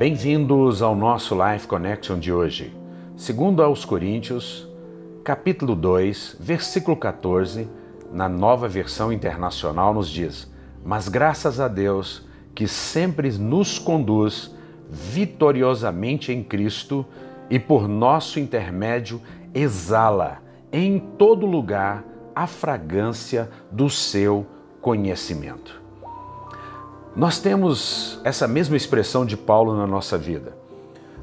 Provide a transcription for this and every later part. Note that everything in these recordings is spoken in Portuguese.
Bem-vindos ao nosso Life Connection de hoje. Segundo aos Coríntios, capítulo 2, versículo 14, na Nova Versão Internacional nos diz: "Mas graças a Deus que sempre nos conduz vitoriosamente em Cristo e por nosso intermédio exala em todo lugar a fragrância do seu conhecimento." Nós temos essa mesma expressão de Paulo na nossa vida.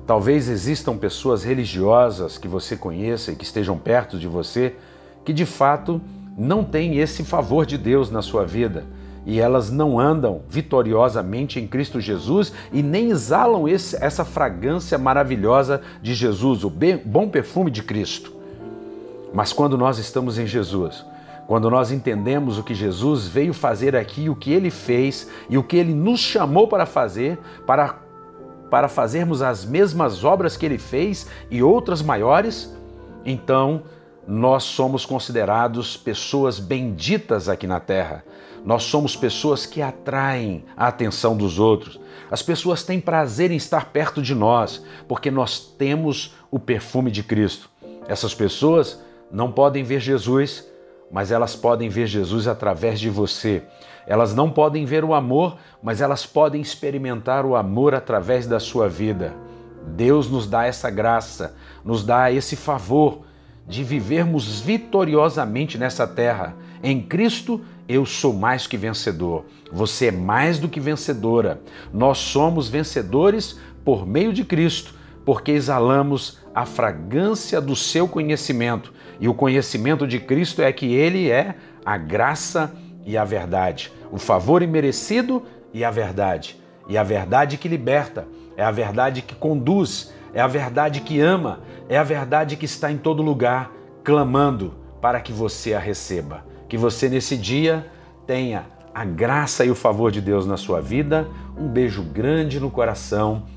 Talvez existam pessoas religiosas que você conheça e que estejam perto de você que de fato não têm esse favor de Deus na sua vida e elas não andam vitoriosamente em Cristo Jesus e nem exalam esse, essa fragrância maravilhosa de Jesus, o bem, bom perfume de Cristo. Mas quando nós estamos em Jesus, quando nós entendemos o que Jesus veio fazer aqui, o que ele fez e o que ele nos chamou para fazer, para, para fazermos as mesmas obras que ele fez e outras maiores, então nós somos considerados pessoas benditas aqui na terra. Nós somos pessoas que atraem a atenção dos outros. As pessoas têm prazer em estar perto de nós, porque nós temos o perfume de Cristo. Essas pessoas não podem ver Jesus, mas elas podem ver Jesus através de você. Elas não podem ver o amor, mas elas podem experimentar o amor através da sua vida. Deus nos dá essa graça, nos dá esse favor de vivermos vitoriosamente nessa terra. Em Cristo, eu sou mais que vencedor. Você é mais do que vencedora. Nós somos vencedores por meio de Cristo, porque exalamos a fragrância do seu conhecimento. E o conhecimento de Cristo é que ele é a graça e a verdade, o favor imerecido e a verdade. E a verdade que liberta, é a verdade que conduz, é a verdade que ama, é a verdade que está em todo lugar, clamando para que você a receba. Que você nesse dia tenha a graça e o favor de Deus na sua vida. Um beijo grande no coração.